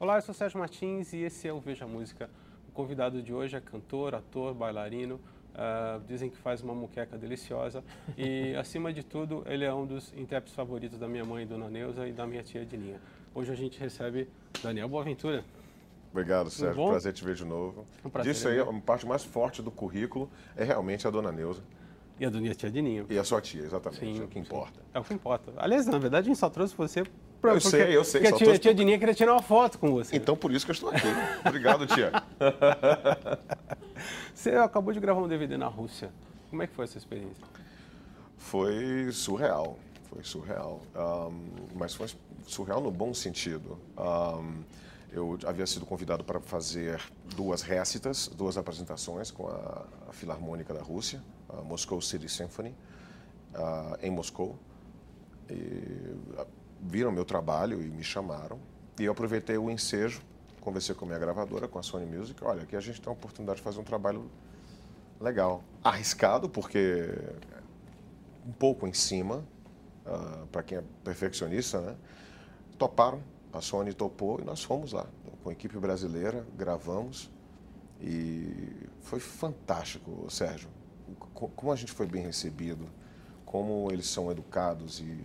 Olá, eu sou Sérgio Martins e esse é o Veja Música. O convidado de hoje é cantor, ator, bailarino. Uh, dizem que faz uma muqueca deliciosa e, acima de tudo, ele é um dos intérpretes favoritos da minha mãe, Dona Neuza, e da minha tia Dininha. Hoje a gente recebe Daniel Boaventura. Obrigado, Sérgio. Prazer te ver de novo. Um prazer, Disso aí, a parte mais forte do currículo é realmente a Dona Neuza. E a Dona Tia Dininha. E a sua tia, exatamente. Sim, é o que importa. É o que importa. Aliás, na verdade, a gente só trouxe você Pra, eu sei, eu sei. Porque a tia, tia Dininha queria tirar uma foto com você. Então, por isso que eu estou aqui. Obrigado, tia. você acabou de gravar um DVD na Rússia. Como é que foi essa experiência? Foi surreal. Foi surreal. Um, mas foi surreal no bom sentido. Um, eu havia sido convidado para fazer duas récitas, duas apresentações com a, a Filarmônica da Rússia, a Moscow City Symphony, uh, em Moscou. E, viram meu trabalho e me chamaram. E eu aproveitei o ensejo, conversei com a minha gravadora, com a Sony Music. Olha, aqui a gente tem a oportunidade de fazer um trabalho legal. Arriscado, porque um pouco em cima, uh, ah, para quem é perfeccionista, né? Toparam, a Sony topou e nós fomos lá. Com a equipe brasileira, gravamos. E foi fantástico, Sérgio. Como a gente foi bem recebido, como eles são educados e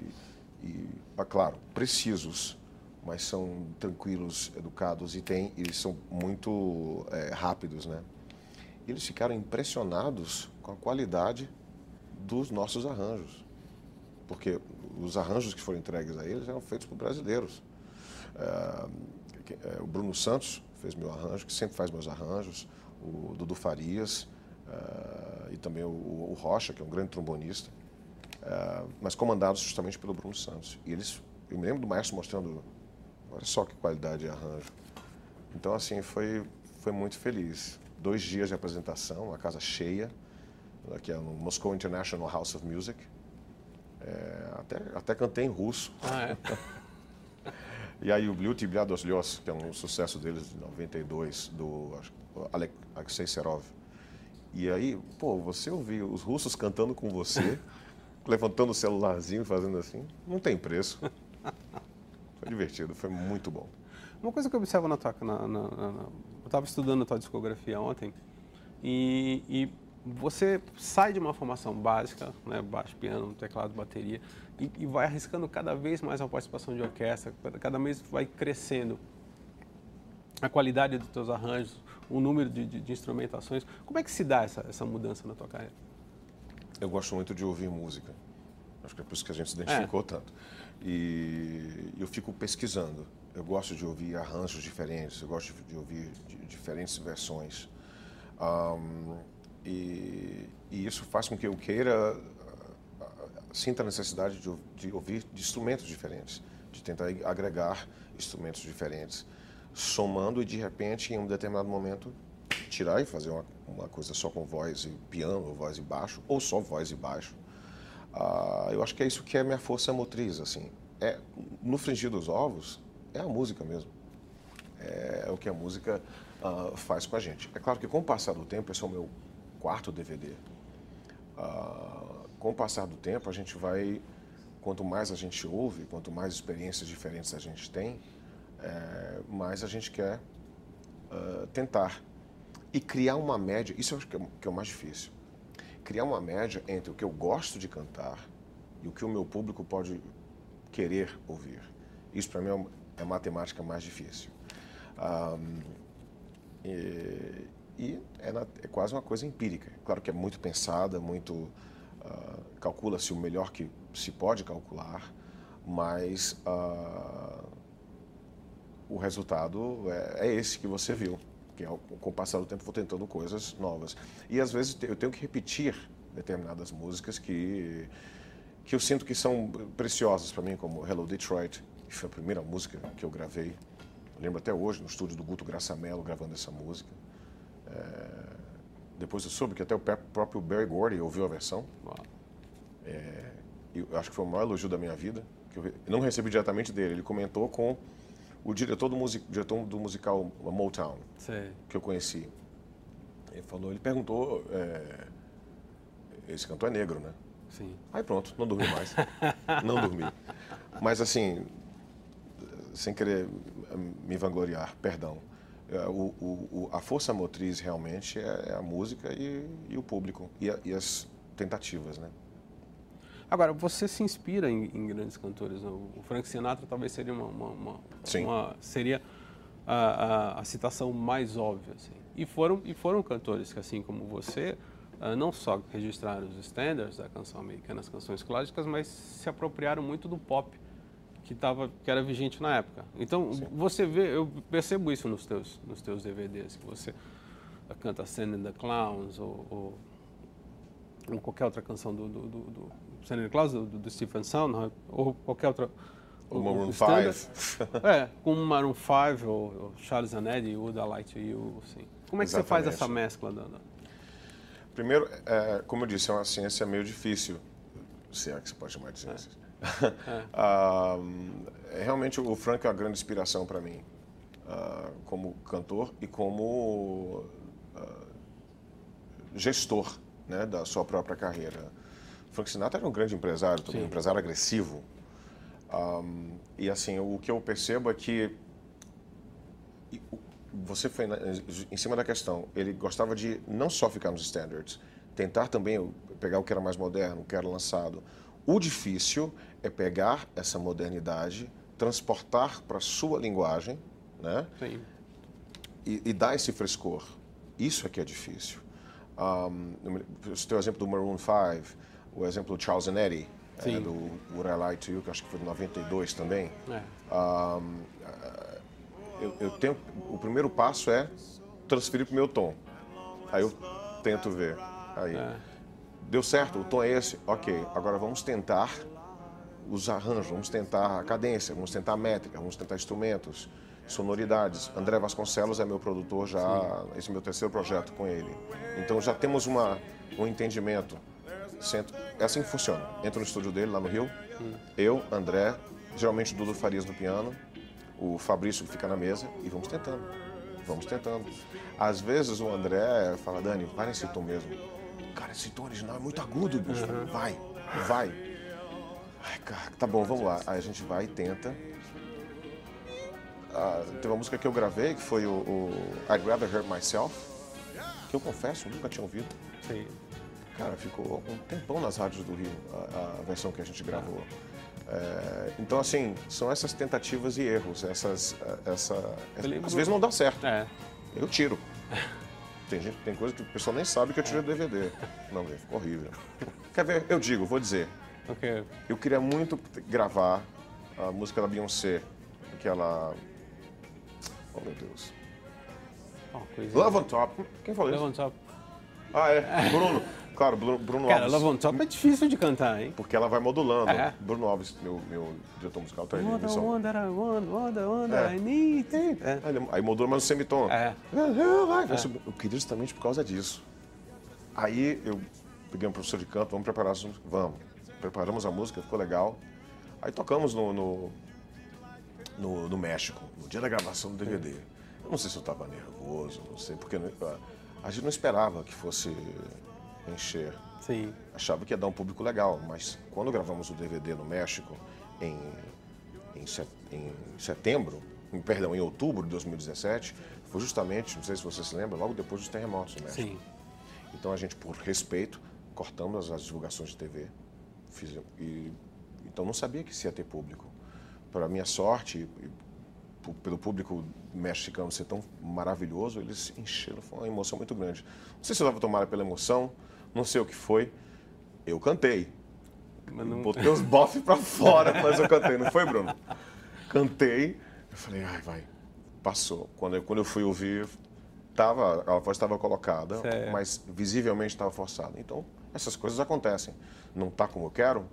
e, ah, claro, precisos, mas são tranquilos, educados e tem, eles são muito é, rápidos, né? Eles ficaram impressionados com a qualidade dos nossos arranjos, porque os arranjos que foram entregues a eles eram feitos por brasileiros. É, é, o Bruno Santos fez meu arranjo, que sempre faz meus arranjos, o Dudu Farias é, e também o, o Rocha, que é um grande trombonista. Uh, mas comandados justamente pelo Bruno Santos. E eles, eu me lembro do maestro mostrando, olha só que qualidade de arranjo. Então, assim, foi, foi muito feliz. Dois dias de apresentação, a casa cheia, aqui é no Moscow International House of Music. É, até, até cantei em russo. Ah, é? e aí o Blyuty Bliadoslёs, que é um sucesso deles de 92, do Alexei Serov. E aí, pô, você ouvir os russos cantando com você... levantando o celularzinho, fazendo assim, não tem preço. Foi divertido, foi muito bom. Uma coisa que eu observo na tua. Na, na, na, eu estava estudando a tua discografia ontem e, e, você sai de uma formação básica, né, baixo, piano, teclado, bateria, e, e, vai arriscando cada vez mais a participação de orquestra, cada vez vai crescendo a qualidade dos teus arranjos, o número de, de, de instrumentações. Como é que se dá essa, essa mudança na tua carreira? Eu gosto muito de ouvir música. Acho que é por isso que a gente se identificou é. tanto. E eu fico pesquisando. Eu gosto de ouvir arranjos diferentes, eu gosto de ouvir diferentes versões. Um, e, e, isso faz com que eu queira, sinta a necessidade de, de ouvir de instrumentos diferentes, de tentar agregar instrumentos diferentes, somando e de repente, em um determinado momento, tirar e fazer uma, uma coisa só com voz e piano, ou voz e baixo, ou só voz e baixo. Ah, eu acho que é isso que é minha força motriz, assim. É, no fringir dos ovos, é a música mesmo. É, é o que a música ah, faz com a gente. É claro que com o passar do tempo, esse é o meu quarto DVD. Ah, com o passar do tempo, a gente vai, quanto mais a gente ouve, quanto mais experiências diferentes a gente tem, é, mais a gente quer uh, tentar e criar uma média, isso eu acho que é, que é o mais difícil. Criar uma média entre o que eu gosto de cantar e o que o meu público pode querer ouvir. Isso para mim é, a matemática mais difícil. Um, e, e é, na, é, quase uma coisa empírica. Claro que é muito pensada, muito uh, calcula-se o melhor que se pode calcular, mas uh, o resultado é, é esse que você viu porque com o passar do tempo vou tentando coisas novas. E às vezes eu tenho que repetir determinadas músicas que, que eu sinto que são preciosas para mim, como Hello Detroit, que foi a primeira música que eu gravei. Eu lembro até hoje, no estúdio do Guto Graçamelo, gravando essa música. É... Depois eu soube que até o próprio Barry Gordy ouviu a versão. É... Eu acho que foi o maior elogio da minha vida. Que eu não recebi diretamente dele, ele comentou com o diretor do, music, diretor do musical Motown, Sei. que eu conheci. Ele falou, ele perguntou, é, esse cantor é negro, né? Sim. Aí pronto, não dormi mais. não dormi. Mas assim, sem querer me vangloriar, perdão. É, o, o, a força motriz realmente é, é a música e, e o público e, a, e, as tentativas, né? Agora, você se inspira em, em grandes cantores. Né? O Frank Sinatra talvez seria uma, uma, uma, uma seria a, a, a, citação mais óbvia. Assim. E, foram, e foram cantores que, assim como você, uh, não só registraram os standards da canção americana, as canções clássicas, mas se apropriaram muito do pop que, tava, que era vigente na época. Então, Sim. você vê, eu percebo isso nos teus, nos teus DVDs, que você canta Sending the Clowns ou, ou, ou, qualquer outra canção do, do, do, do Clowns, do, do Stephen Sound, ou qualquer outra... O, Maroon 5. é, com Maroon 5 ou, ou Charles Eddie, Would I Like to You, assim. Como é que Exatamente. você faz essa mescla? Da, da... Primeiro, é, como eu disse, é uma ciência meio difícil, se é que se pode chamar de ciência. É uh, realmente o Frank é uma grande inspiração para mim, uh, como cantor e como uh, gestor né, da sua própria carreira. Frank Sinatra era um grande empresário, também, um empresário agressivo. Um, e assim, o que eu percebo é que você foi em cima da questão. Ele gostava de não só ficar nos standards, tentar também pegar o que era mais moderno, o que era lançado. O difícil é pegar essa modernidade, transportar para a sua linguagem, né? Sim. E, e, dar esse frescor. Isso é que é difícil. Um, você tem o exemplo do Maroon 5, o exemplo do Charles and Eddie, é, do Would I Lie to You, que acho que foi de 92 também. É. Um, eu, eu, tenho, o primeiro passo é transferir para o meu tom. Aí eu tento ver. Aí. É. Deu certo, o tom é esse? Ok, agora vamos tentar os arranjos, vamos tentar a cadência, vamos tentar a métrica, vamos tentar instrumentos, sonoridades. André Vasconcelos é meu produtor já, Sim. esse é meu terceiro projeto com ele. Então já temos uma, um entendimento. É assim que funciona. Entra no estúdio dele lá no Rio, hum. eu, André, geralmente o Dudu Farias no piano, o Fabrício que fica na mesa e vamos tentando. Vamos tentando. Às vezes o André fala, Dani, vai nesse tom mesmo Cara, esse tom original é muito agudo, bicho. Uhum. Vai, vai. Ai, cara, tá bom, vamos lá. Aí a gente vai e tenta. Ah, teve uma música que eu gravei, que foi o, o I'd Rather Hurt Myself, que eu confesso, nunca tinha ouvido. Sim. Cara, ficou um tempão nas rádios do Rio, a, a versão que a gente gravou. É, então, assim, são essas tentativas e erros, essas, essa, às vezes não dá certo. É. Eu tiro. Tem, gente, tem coisa que o pessoal nem sabe que eu tirei do DVD. Não, ficou horrível. Quer ver? Eu digo, vou dizer. Okay. Eu queria muito gravar a música da Beyoncé, aquela. Oh, meu Deus. Oh, Love on Top. Quem falou Love isso? Love on Top. Ah, é. Bruno. Claro, Bruno, Bruno Cara, Alves. Love on Top é difícil de cantar, hein? Porque ela vai modulando. É. Bruno Alves, meu, meu diretor musical, tá aí. Wonder, wonder, wonder, wonder, é. I need É. Aí modula mais no semitom. É. é. Eu queria justamente por causa disso. Aí eu peguei um professor de canto, vamos preparar Vamos. Preparamos a música, ficou legal. Aí tocamos no, no, no, no México, no dia da gravação do DVD. Eu não sei se eu estava nervoso, não sei, porque a gente não esperava que fosse encher. Sim. Achava que ia dar um público legal, mas quando gravamos o DVD no México, em, em, em setembro, em, perdão, em outubro de 2017, foi justamente, não sei se você se lembra, logo depois dos terremotos no México. Sim. Então a gente, por respeito, cortamos as divulgações de TV. Fiz, e, então não sabia que isso ia ter público. Para minha sorte, e, pelo público mexicano ser tão maravilhoso, eles encheram, foi uma emoção muito grande. Não sei se eu estava tomada pela emoção, não sei o que foi. Eu cantei. Não... Botei os bofs pra fora, mas eu cantei, não foi, Bruno? Cantei, eu falei, ai, vai. Passou. Quando eu, quando eu fui ouvir, tava, a voz estava colocada, certo. mas visivelmente estava forçada. Então, essas coisas acontecem. Não tá como eu quero,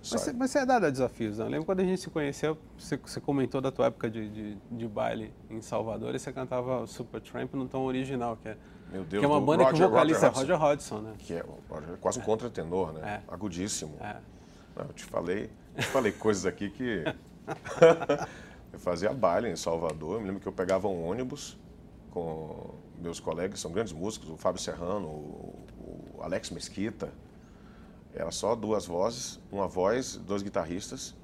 mas você, mas você é dado a desafios, né? Eu lembro quando a gente se conheceu, você, você comentou da tua época de, de, de, baile em Salvador e você cantava Super Tramp no tom original, que é, Meu Deus, que é uma banda Roger, que o vocalista é Roger Hodgson, né? Que é, é quase um contratenor, né? É. Agudíssimo. É. Eu te falei, eu te falei coisas aqui que... eu fazia baile em Salvador, eu me lembro que eu pegava um ônibus com meus colegas, são grandes músicos, o Fábio Serrano, o, o Alex Mesquita, era só duas vozes, uma voz, dois guitarristas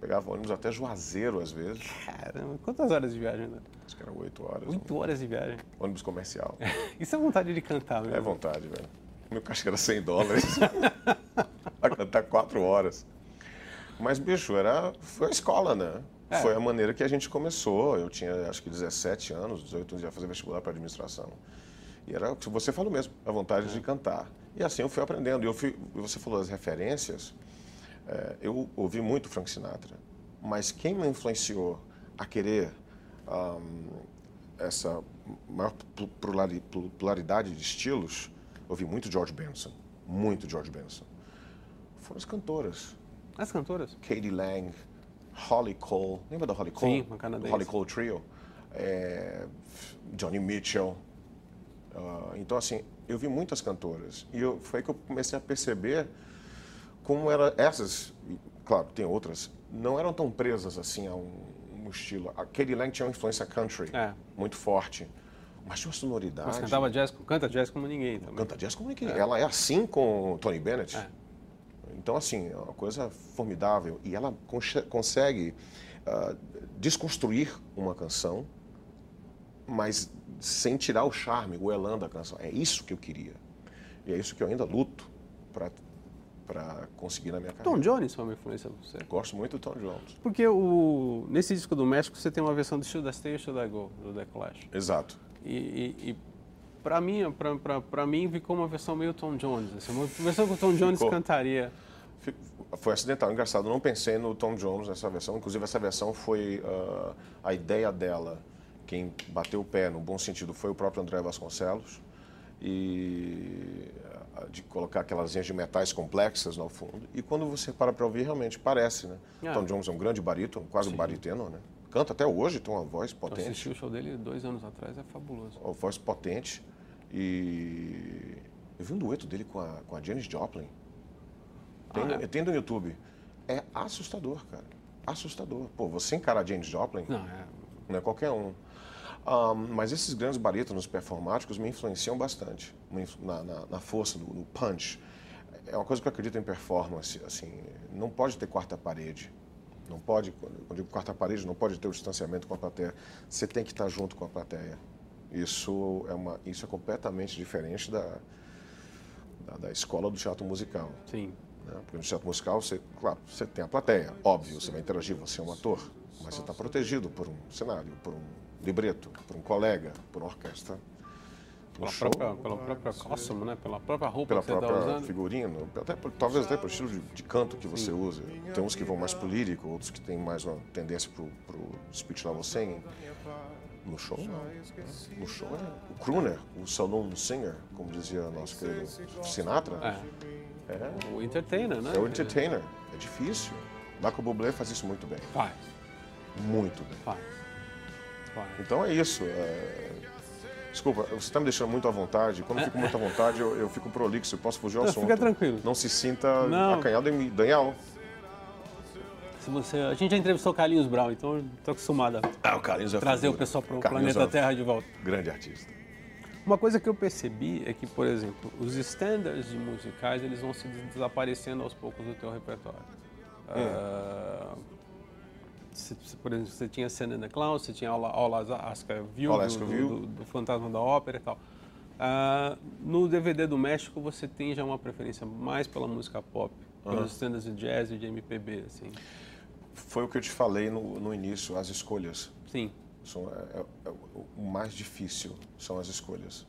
Pegava ônibus até Juazeiro, às vezes. Caramba, quantas horas de viagem? Né? Acho que eram oito horas. Oito horas de viagem. Ônibus comercial. Isso é vontade de cantar mesmo. É vontade, velho. Meu caixa era 100 dólares. Pra cantar quatro horas. Mas, bicho, era, foi a escola, né? É. Foi a maneira que a gente começou. Eu tinha, acho que 17 anos, 18 anos, ia fazer vestibular para administração. E era o que você falou mesmo, a vontade É. de cantar. E assim eu fui aprendendo. Eu fui, você falou das referências. é, eu ouvi muito Frank Sinatra. Mas quem me influenciou a querer ahm, essa maior plu- plurali- plu- pluralidade de estilos, ouvi muito George Benson. Muito George Benson. Foram as cantoras. As cantoras? Katie Lang, Holly Cole, lembra da Holly Cole? Sim, uma canadense. Do Holly Cole Trio. É, Johnny Mitchell. Ah, então, assim, eu vi muitas cantoras. E eu, foi aí que eu comecei a perceber como era essas, e, claro, tem outras, não eram tão presas assim a um, um estilo. A Katie Lang tinha uma influência country É. muito forte, mas tinha uma sonoridade. Você cantava jazz, canta jazz como ninguém também. Canta jazz como ninguém. Ela é assim com Tony Bennett. É. Então, assim, é uma coisa formidável. E ela consegue ah, desconstruir uma canção, mas sem tirar o charme, o elan da canção. É isso que eu queria. E é isso que eu ainda luto para conseguir na minha carreira. Tom Jones foi uma influência pra você? Gosto muito do Tom Jones. Porque o, nesse disco do México você tem uma versão do Should I Stay or Should I Go, do The Clash. Exato. E, e, e pra mim, pra, pra, pra mim ficou uma versão meio Tom Jones. Assim, uma versão que o Tom Jones Ficou. cantaria. Foi acidental, engraçado. Não pensei no Tom Jones nessa versão. Inclusive, essa versão foi ah, a ideia dela. Quem bateu o pé, no bom sentido, foi o próprio André Vasconcelos. E de colocar aquelas linhas de metais complexas no fundo. E quando você para para ouvir, realmente parece, né? Ah. Tom Jones é um grande barítono, quase um bariteno, né? Canta até hoje, tem uma voz Eu potente. assisti o show dele dois anos atrás, é fabuloso. Uma voz potente. E eu vi um dueto dele com a, com a Janis Joplin. Tem, Ah, é? tem no YouTube. É assustador, cara. Assustador. Pô, você encarar a Janis Joplin, Não, é, não é qualquer um. Ah, mas esses grandes barítonos performáticos me influenciam bastante na, na- na força, do, no punch. É uma coisa que eu acredito em performance. Assim, não pode ter quarta parede. Não pode, quando digo quarta parede, não pode ter o distanciamento com a plateia. Você tem que estar junto com a plateia. Isso é, uma, isso é completamente diferente da, da, da escola do teatro musical. sim. né? Porque no teatro musical, você, claro, você tem a plateia, óbvio, você vai interagir, você é um ator, mas você está protegido por um cenário, por um libreto, por um colega, por uma orquestra. No Pela show, própria, pela própria costume, né? Pela própria roupa pela que você está própria usando. figurino, até por- talvez até pelo estilo de, de canto que você usa. Tem uns que vão mais pro lírico, outros que têm mais uma tendência pro, pro speech level singing. No show, não. No show é o crooner, o saloon singer, como dizia nosso querido Sinatra. É, É, o entertainer, né? é o entertainer. É difícil. Michael Bublé faz isso muito bem. Faz, Muito bem. faz. faz. Então é isso. é- Desculpa, você está me deixando muito à vontade. Quando eu fico muito à vontade, eu, eu fico prolixo. Eu posso fugir ao assunto. fica tranquilo. Não se sinta Não. acanhado em mim. Daniel. Se você, a gente já entrevistou o Carlinhos Brown, então tô acostumado a Ah, o Carlinhos é trazer o pessoal para o planeta é Terra de volta. Grande artista. Uma coisa que eu percebi é que, por exemplo, os standards de musicais eles vão se desaparecendo aos poucos do teu repertório. Ah, se- por exemplo, você tinha in the Clouds, você tinha All, All Alaska View, All Alaska do- View. do- do Fantasma da Ópera e tal. Ah, no DVD do México você tem já uma preferência mais pela música pop, pelos standards de jazz e de MPB, assim. Foi o que eu te falei no, no início, as escolhas. Sim, São, é, é- é o- mais difícil são as escolhas.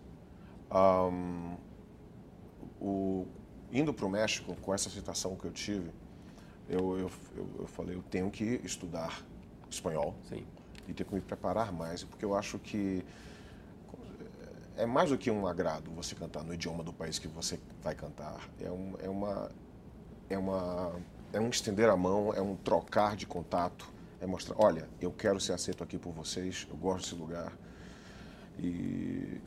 Ahm, o, indo para o México, com essa citação que eu tive, eu, eu, eu, eu falei, eu tenho que estudar espanhol sim. e tenho que me preparar mais, porque eu acho que é mais do que um agrado você cantar no idioma do país que você vai cantar. É, um, é uma é uma é um estender a mão, é um trocar de contato, é mostrar, olha, eu quero ser aceito aqui por vocês, eu gosto desse lugar. E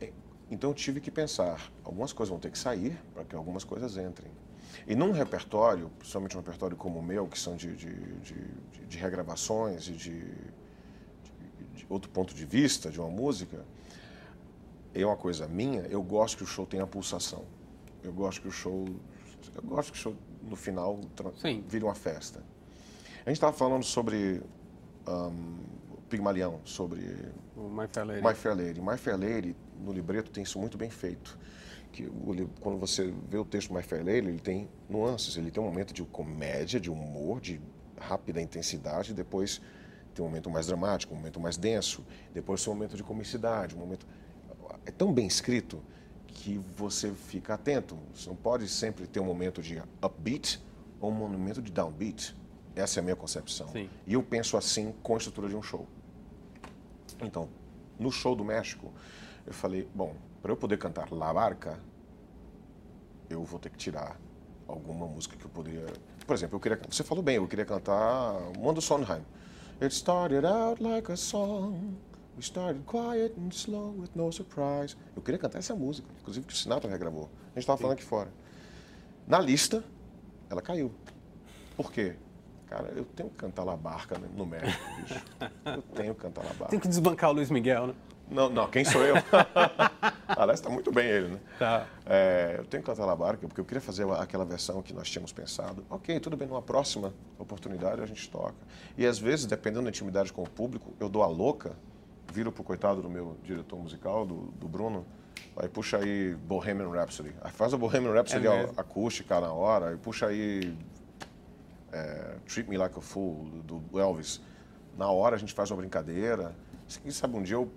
é, então eu tive que pensar, algumas coisas vão ter que sair para que algumas coisas entrem. E num repertório, principalmente um repertório como o meu, que são de, de, de, de- regravações e de, de- outro ponto de vista de uma música, é uma coisa minha, eu gosto que o show tenha pulsação. Eu gosto que o show. Eu gosto que o show, no final, Sim. vire uma festa. A gente estava falando sobre um, Pigmalião, sobre o My Fair Lady. My Fair Lady. My Fair Lady, no libreto, tem isso muito bem feito. Que o, quando você vê o texto My Fair Lady, ele tem nuances. Ele tem um momento de comédia, de humor, de rápida intensidade, depois tem um momento mais dramático, um momento mais denso, depois tem um momento de comicidade, um momento... É tão bem escrito que você fica atento. Você não pode sempre ter um momento de upbeat ou um momento de downbeat. Essa é a minha concepção. Sim. E eu penso assim com a estrutura de um show. Então, no show do México, eu falei, bom, para eu poder cantar La Barca, eu vou ter que tirar alguma música que eu poderia... Por exemplo, eu queria, você falou bem, eu queria cantar Mundo Sondheim. It started out like a song. We started quiet and slow with no surprise. Eu queria cantar essa música, inclusive que o Sinatra regravou. A gente estava falando aqui fora. Na lista, ela caiu. Por quê? Cara, eu tenho que cantar La Barca no México, bicho. Eu tenho que cantar La Barca. Tem que desbancar o Luiz Miguel, né? Não, não, quem sou eu? Aliás, está muito bem ele, né? Tá. É, eu tenho que cantar Barca porque eu queria fazer aquela versão que nós tínhamos pensado. Ok, tudo bem, numa próxima oportunidade a gente toca. E às vezes, dependendo da intimidade com o público, eu dou a louca, viro pro coitado do meu diretor musical, do, do Bruno, aí puxa aí Bohemian Rhapsody. Aí faz a Bohemian Rhapsody É acústica na hora, aí puxa aí é, Treat Me Like a Fool, do Elvis. Na hora a gente faz uma brincadeira. Quem sabe um dia eu.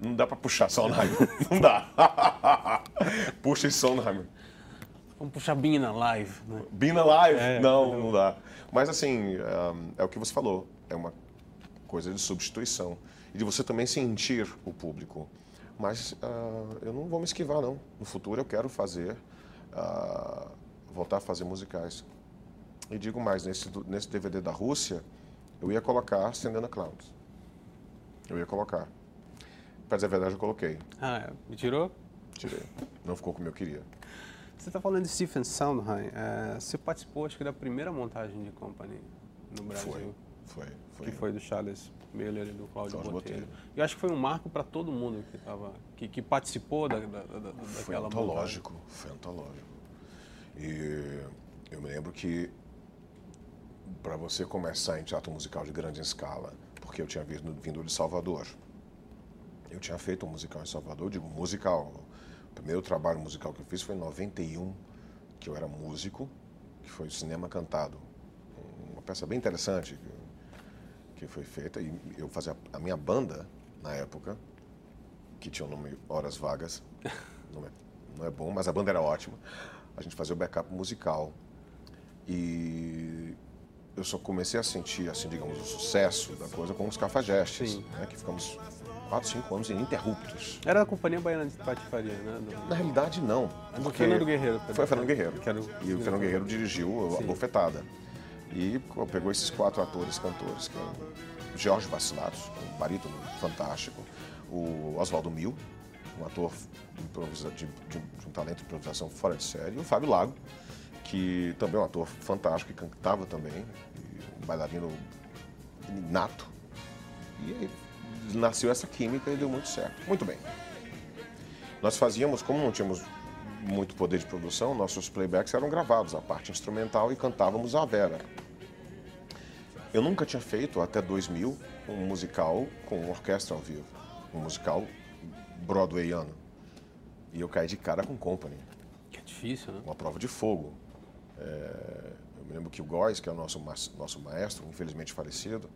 Não dá pra puxar Sondheim. Não dá. Puxa esse Sondheim. Vamos puxar Bina live, né? Bina Live? É. não, não dá. Mas assim, um, é o que você falou. É uma coisa de substituição. E de você também sentir o público. Mas ah, eu não vou me esquivar, não. No futuro eu quero fazer, ah, voltar a fazer musicais. E digo mais, nesse, nesse DVD da Rússia, eu ia colocar Sendana Clowns. Eu ia colocar. Pra dizer a verdade, eu coloquei. Ah, é. me tirou? Tirei. Não ficou como eu queria. Você está falando de Stephen Sondheim. é, você participou, acho que, da primeira montagem de Company no Brasil. Foi. Foi. Foi. Que foi do Charles Miller e do Cláudio Botelho. Botelho. Eu acho que foi um marco para todo mundo que, tava, que, que participou da, da, da, Foi daquela antológico, foi antológico. E eu me lembro que para você começar em teatro musical de grande escala, porque eu tinha vindo, vindo de Salvador, eu tinha feito um musical em Salvador, digo musical. O primeiro trabalho musical que eu fiz foi em 91, que eu era músico, que foi cinema cantado. Uma peça bem interessante que, foi feita. E eu fazia a minha banda, na época, que tinha o nome Horas Vagas. Não é, não é bom, mas a banda era ótima. A gente fazia o backup musical. E eu só comecei a sentir, assim, digamos, o sucesso da coisa com os cafajestes, né, que ficamos 4, 5 anos ininterruptos. Era da Companhia Baiana de Patifaria, né? Do- Na realidade, não. do porque Fernando Guerreiro. Foi o Fernando Guerreiro. Era o E o. Fernando Guerreiro dirigiu a bofetada. E pegou esses quatro atores, cantores, que é o Jorge Vacilatos, um barítono fantástico, o Oswaldo Mil, um ator de, de- de um talento de improvisação fora de série, e o Fábio Lago, que também é um ator fantástico, que cantava também, um bailarino nato. E aí nasceu essa química e deu muito certo. Muito bem. Nós fazíamos, como não tínhamos muito poder de produção, nossos playbacks eram gravados, a parte instrumental, e cantávamos a Vera. Eu nunca tinha feito, até 2000, um musical com orquestra ao vivo. Um musical broadwayano. E eu caí de cara com Company, Que é difícil, né? uma prova de fogo. É, eu me lembro que o Góes, que é o nosso, nosso maestro, infelizmente falecido,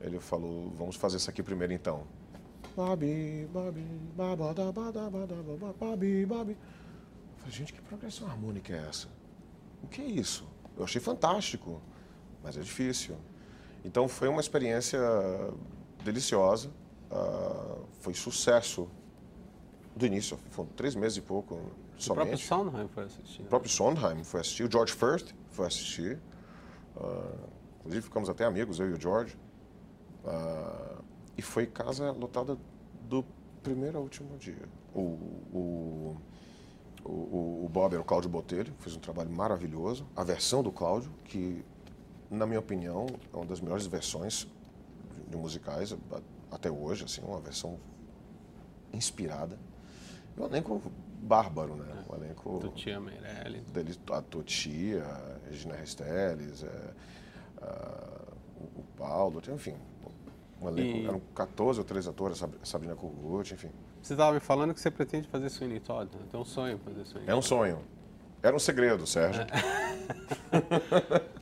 ele falou, vamos fazer isso aqui primeiro então. Babi, babi, babada, bada, bada, baba, babi, babi. Eu falei, gente, que progressão harmônica é essa? O que é isso? Eu achei fantástico, mas é difícil. Então foi uma experiência deliciosa, ah, foi sucesso do início, foram três meses e pouco O somente. próprio Sondheim foi assistir. O né? próprio Sondheim foi assistir, o George Firth foi assistir. Ah, inclusive ficamos até amigos, eu e o George. Ah, e foi casa lotada do primeiro ao último dia. O, o, o, o- o Bob era o Cláudio Botelho, fez um trabalho maravilhoso. A versão do Cláudio, que, na minha opinião, é uma das melhores versões de, musicais até hoje, assim, uma versão inspirada. Um elenco bárbaro, né? Um elenco Tutia Meirelli. dele, a Totia, a Regina Resteles, é, a- Geraldo, enfim. Um elenco, e... Eram 14 ou 13 atores, Sabrina Kogut, enfim. Você estava me falando que você pretende fazer Todd, né? Tem um sonho fazer Sweeney É um sonho. Era um segredo, Sérgio. É.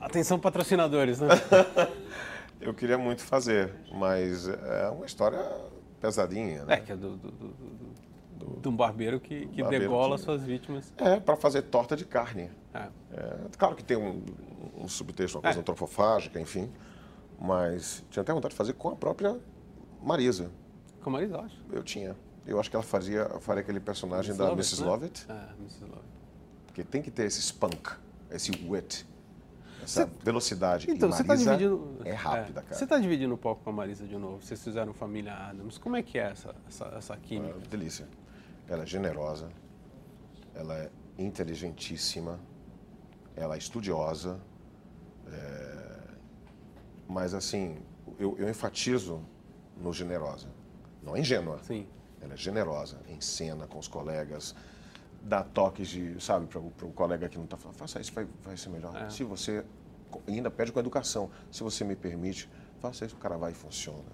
atenção patrocinadores, né? Eu queria muito fazer, mas é uma história pesadinha, né? É, que é do, do, do, do de um barbeiro que, que barbeiro degola que... suas vítimas. É, para fazer torta de carne. É. É, claro que tem um, um subtexto, uma coisa é. antropofágica, enfim, mas tinha até vontade de fazer com a própria Marisa. Com a Marisa, acho. Eu tinha. Eu acho que ela fazia, faria aquele personagem Miss da Lovett, Mrs. Né? Lovett. É, Mrs. Lovett. Porque tem que ter esse spunk, esse wit, essa velocidade. Então, você está dividindo. É rápida, é, cara. Você está dividindo um pouco com a Marisa de novo. Vocês fizeram Família Adams. Como é que é essa, essa, essa química? É, delícia. Ela é generosa, ela é inteligentíssima, ela é estudiosa. É... Mas, assim, eu, eu enfatizo no generosa. Não é ingênua. Sim. Ela é generosa, em cena com os colegas, dá toques de, sabe, para o colega que não está falando, faça isso, vai, vai ser melhor. É. Se você, ainda pede com educação, se você me permite, faça isso, o cara vai e funciona.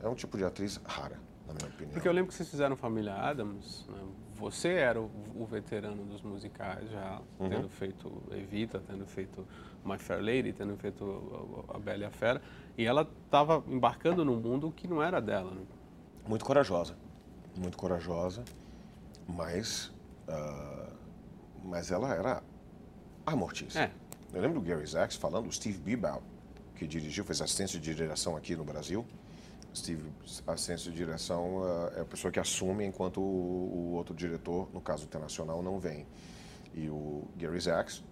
É um tipo de atriz rara, na minha opinião. Porque eu lembro que vocês fizeram Família Adams, né? você era o, o, veterano dos musicais já, uhum. tendo feito Evita, tendo feito My Fair Lady, tendo feito A Bela e a Fera, e ela estava embarcando num mundo que não era dela. Né? Muito corajosa, muito corajosa, mas Uh, mas ela era a mortícia. É. Eu lembro do Gary Sachs falando, o Steve Bibal, que dirigiu, fez assistência de direção aqui no Brasil. Steve, assistência de direção uh, é a pessoa que assume enquanto o, o, outro diretor, no caso internacional, não vem. E o Gary Sachs,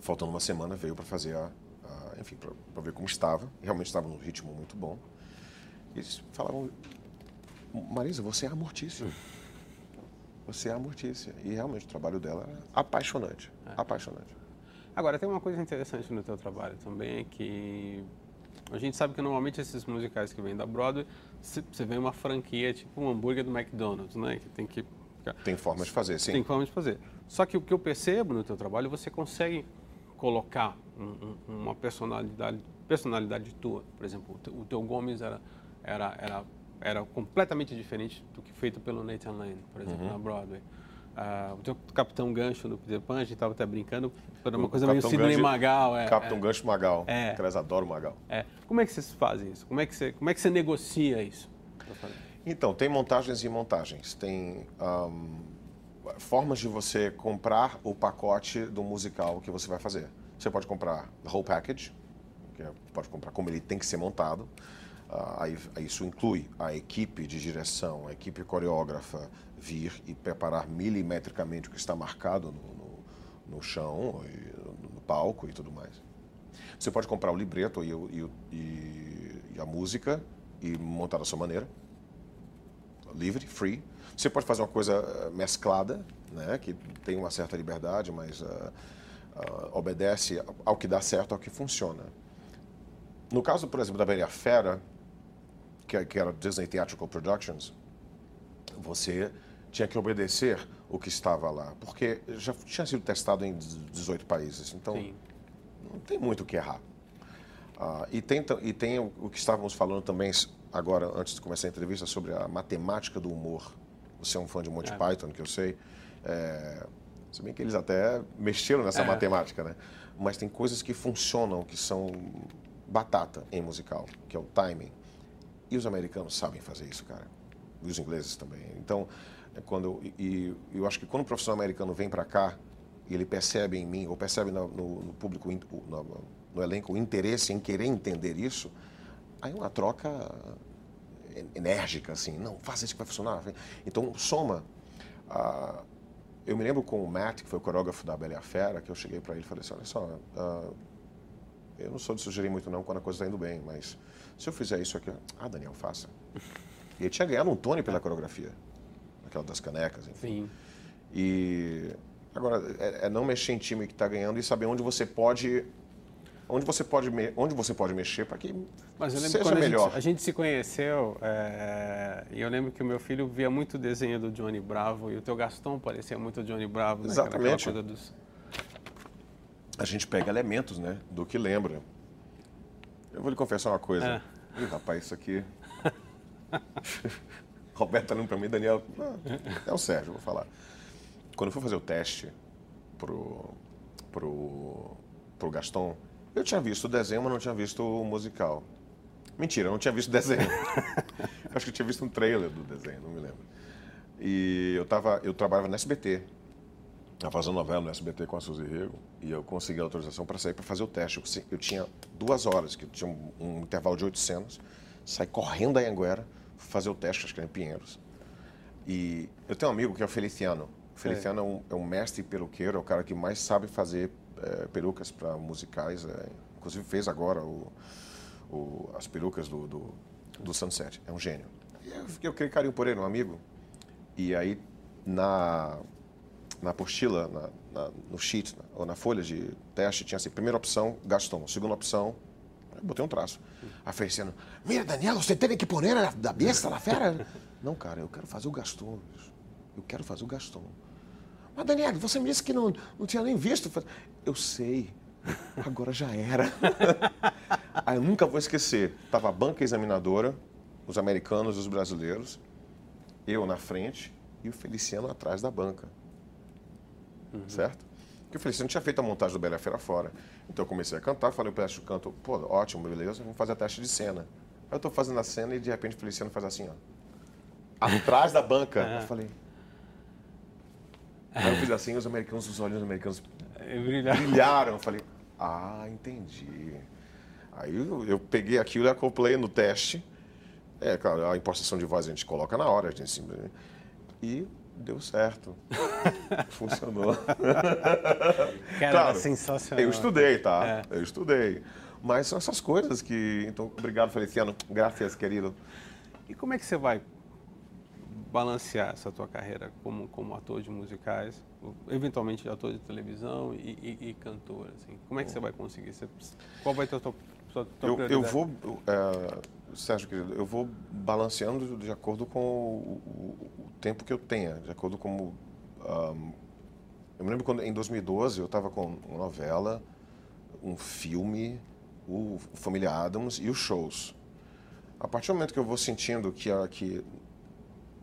faltando uma semana, veio para fazer a, a enfim, para ver como estava. Realmente estava num ritmo muito bom. E eles falavam, Marisa, você é a mortícia. Você é a Mortícia. E realmente o trabalho dela é apaixonante. É. Apaixonante. Agora, tem uma coisa interessante no teu trabalho também, é que a gente sabe que normalmente esses musicais que vêm da Broadway, você vê uma franquia, tipo um hambúrguer do McDonald's, né? Que tem que... Tem formas de fazer, sim. Tem formas de fazer. Só que o que eu percebo no teu trabalho, você consegue colocar um, um, uma personalidade, personalidade tua. Por exemplo, o teu Gomes era, era, era era completamente diferente do que feito pelo Nathan Lane, por exemplo, uhum. na Broadway. Uh, o teu Capitão Gancho no Peter Pan, a gente estava até brincando, era uma o coisa Capitão meio Sidney Gancho, Magal. É, Capitão é, Gancho Magal, é, que eles adoram Magal. É. Como é que vocês fazem isso? Como é que você, como é que você negocia isso? Então, tem montagens e montagens. Tem um, formas de você comprar o pacote do musical que você vai fazer. Você pode comprar the whole package, que é, pode comprar como ele tem que ser montado. Ah, isso inclui a equipe de direção, a equipe coreógrafa vir e preparar milimetricamente o que está marcado no, no, no chão, no palco e tudo mais. Você pode comprar o libreto e, e, e, a música e montar da sua maneira, livre, free. Você pode fazer uma coisa eh, mesclada, né, que tem uma certa liberdade, mas uh, uh, obedece ao que dá certo, ao que funciona. No caso, por exemplo, da Bela Fera, que, que era Disney Theatrical Productions, você tinha que obedecer o que estava lá, porque já tinha sido testado em 18 países, então Sim. não tem muito o que errar. Ah, e tem, e tem o, o, que estávamos falando também agora, antes de começar a entrevista, sobre a matemática do humor. Você é um fã de Monty é. Python, que eu sei. É, se bem que eles até mexeram nessa é. matemática, né? Mas tem coisas que funcionam, que são batata em musical, que é o timing. E os americanos sabem fazer isso, cara. E os ingleses também. Então, é quando e, eu acho que quando o profissional americano vem para cá e ele percebe em mim ou percebe no, no, no público, no, no, elenco, o interesse em querer entender isso, aí uma troca enérgica, assim, não, faça isso que vai funcionar. Então, soma. Eu me lembro com o Matt, que foi o coreógrafo da Bela e a Fera, que eu cheguei para ele e falei assim, olha só, uh, eu não sou de sugerir muito não quando a coisa está indo bem, mas se eu fizer isso aqui, ah, Daniel, faça. E ele tinha ganhado um Tony pela coreografia, aquela das canecas, enfim. Sim. E agora é, é não mexer em time que está ganhando e saber onde você pode onde você pode onde você pode mexer para que Mas eu lembro seja quando melhor. A gente, a gente se conheceu é, e eu lembro que o meu filho via muito o desenho do Johnny Bravo e o teu Gastão parecia muito o Johnny Bravo. Né? Exatamente. Dos... A gente pega elementos, né, do que lembra. Eu vou lhe confessar uma coisa. É. Ih, rapaz, isso aqui. Roberto tá olhando para mim, Daniel. é o Sérgio, vou falar. Quando eu fui fazer o teste pro, pro, pro Gaston, eu tinha visto o desenho, mas não tinha visto o musical. Mentira, eu não tinha visto o desenho. Acho que eu tinha visto um trailer do desenho, não me lembro. E eu, tava, eu trabalhava no SBT. Estava fazendo novela no SBT com a Suzy Rego e eu consegui a autorização para sair para fazer o teste. Eu, eu, tinha duas horas, que tinha um, um intervalo de oito cenas, saí correndo da Anguera, fazer o teste, acho que era em Pinheiros. E eu tenho um amigo que é o Feliciano. O Feliciano é, é um, é um mestre peruqueiro, é o cara que mais sabe fazer é, perucas para musicais. É, inclusive fez agora o, o, as perucas do, do, do, Sunset. É um gênio. E eu, eu criei carinho por ele, um amigo. E aí, na, na apostila, na, na, no sheet, ou na folha de teste, tinha assim, primeira opção, Gaston. Segunda opção, botei um traço. A Feliciano, mira, Daniel, você tem que pôr da besta, na fera. não, cara, eu quero fazer o Gaston. Eu quero fazer o Gaston. Mas, Daniel, você me disse que não, não tinha nem visto. Eu sei, agora já era. Aí eu nunca vou esquecer. Tava a banca examinadora, os americanos e os brasileiros, eu na frente e o Feliciano atrás da banca. Uhum. Certo? Porque o Feliciano tinha feito a montagem do Bela Fera fora. Então eu comecei a cantar, falei o teste de canto, pô, ótimo, beleza, vamos fazer a teste de cena. Aí eu estou fazendo a cena e de repente o Feliciano faz assim, ó. Atrás da banca. Eu falei. Aí eu fiz assim, os americanos, os olhos americanos brilharam. brilharam. Eu falei, ah, entendi. Aí eu, eu peguei aquilo e acoplei no teste. É, claro, a impostação de voz a gente coloca na hora, a gente E deu certo. Funcionou. Cara, claro, sensacional. Eu estudei, tá? É. Eu estudei. Mas são essas coisas que. Então, obrigado, Feliciano. Graças, querido. E como é que você vai balancear essa tua carreira como, como ator de musicais, eventualmente ator de televisão e, e, e cantor? Assim? Como é que você vai conseguir? Você, qual vai ter a tua, tua, tua eu, eu vou, é, Sérgio, querido, eu vou balanceando de acordo com o, o, o tempo que eu tenha, de acordo com... Um, eu me lembro quando, em 2012, eu estava com uma novela, um filme, o Família Adams e os shows. A partir do momento que eu vou sentindo que, a, que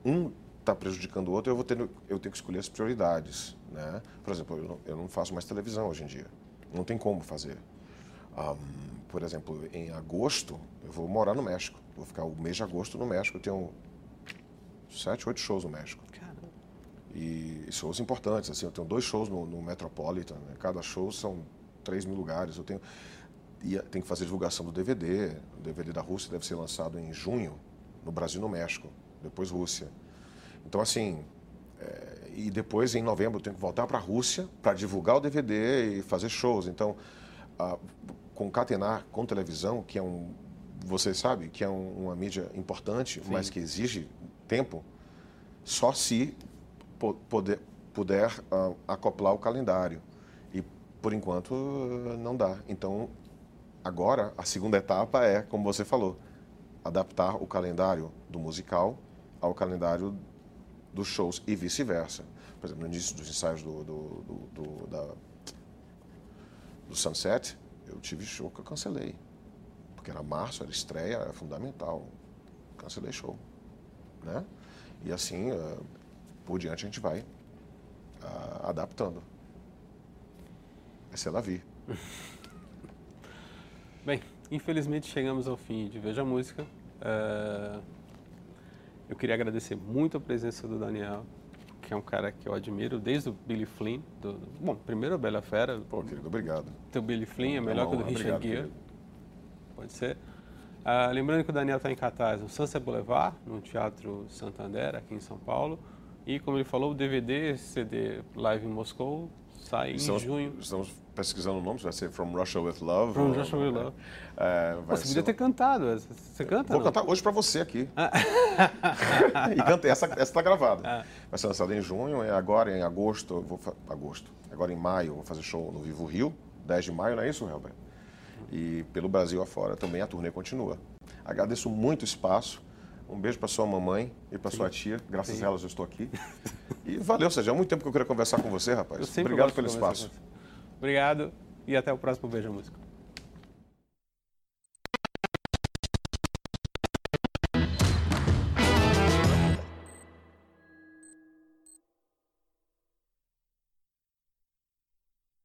um está prejudicando o outro, eu vou tendo, eu tenho que escolher as prioridades, né? Por exemplo, eu não, eu não faço mais televisão hoje em dia, não tem como fazer. Um, por exemplo, em agosto eu vou morar no México, vou ficar o mês de agosto no México, eu tenho sete, oito shows no México. Caramba. E shows importantes, assim, eu tenho dois shows no, no Metropolitan, né? cada show são três mil lugares, eu tenho e tem que fazer divulgação do DVD, o DVD da Rússia deve ser lançado em junho, no Brasil e no México depois Rússia. Então, assim, é, e depois em novembro eu tenho que voltar para a Rússia para divulgar o DVD e fazer shows. Então, a, concatenar com televisão, que é um, você sabe, que é um, uma mídia importante, Sim. mas que exige tempo, só se po poder, puder uh, acoplar o calendário. E, por enquanto, uh, não dá. Então, agora, a segunda etapa é, como você falou, adaptar o calendário do musical ao calendário dos shows e vice-versa. Por exemplo, no início dos ensaios do, do, do, do, da, do Sunset, eu tive show que eu cancelei. Porque era março, era estreia, era fundamental. Cancelei show. Né? E assim, uh, por diante, a gente vai uh, adaptando. Essa é la vie. Bem, infelizmente chegamos ao fim de Veja a Música. Uh, eu queria agradecer muito a presença do Daniel, que é um cara que eu admiro desde o Billy Flynn. Do, bom, primeiro a Bela Fera. Pô, querido, obrigado. Teu Billy Flynn é melhor que o do Richard Gere. Pode ser. Ah, lembrando que o Daniel está em cartaz no Sunset Boulevard, no Teatro Santander, aqui em São Paulo. E, como ele falou, o DVD, CD Live em Moscou, sai estamos, em junho. Estamos pesquisando o nome, vai ser From Russia with Love. From ou, Russia with Love. É, você podia ter cantado. Você canta? Vou não? cantar hoje para você aqui. Ah. e cantei, essa está gravada. Ah. Vai ser lançada em junho, e agora em agosto, vou agosto. Agora em maio, vou fazer show no Vivo Rio, 10 de maio, não é isso, Helber? E pelo Brasil afora também a turnê continua. Agradeço muito o espaço. Um beijo para sua mamãe e para sua tia. Graças Sim. a elas eu estou aqui. E valeu, seja, há muito tempo que eu queria conversar com você, rapaz. Obrigado pelo espaço. Obrigado e até o próximo Beija Música.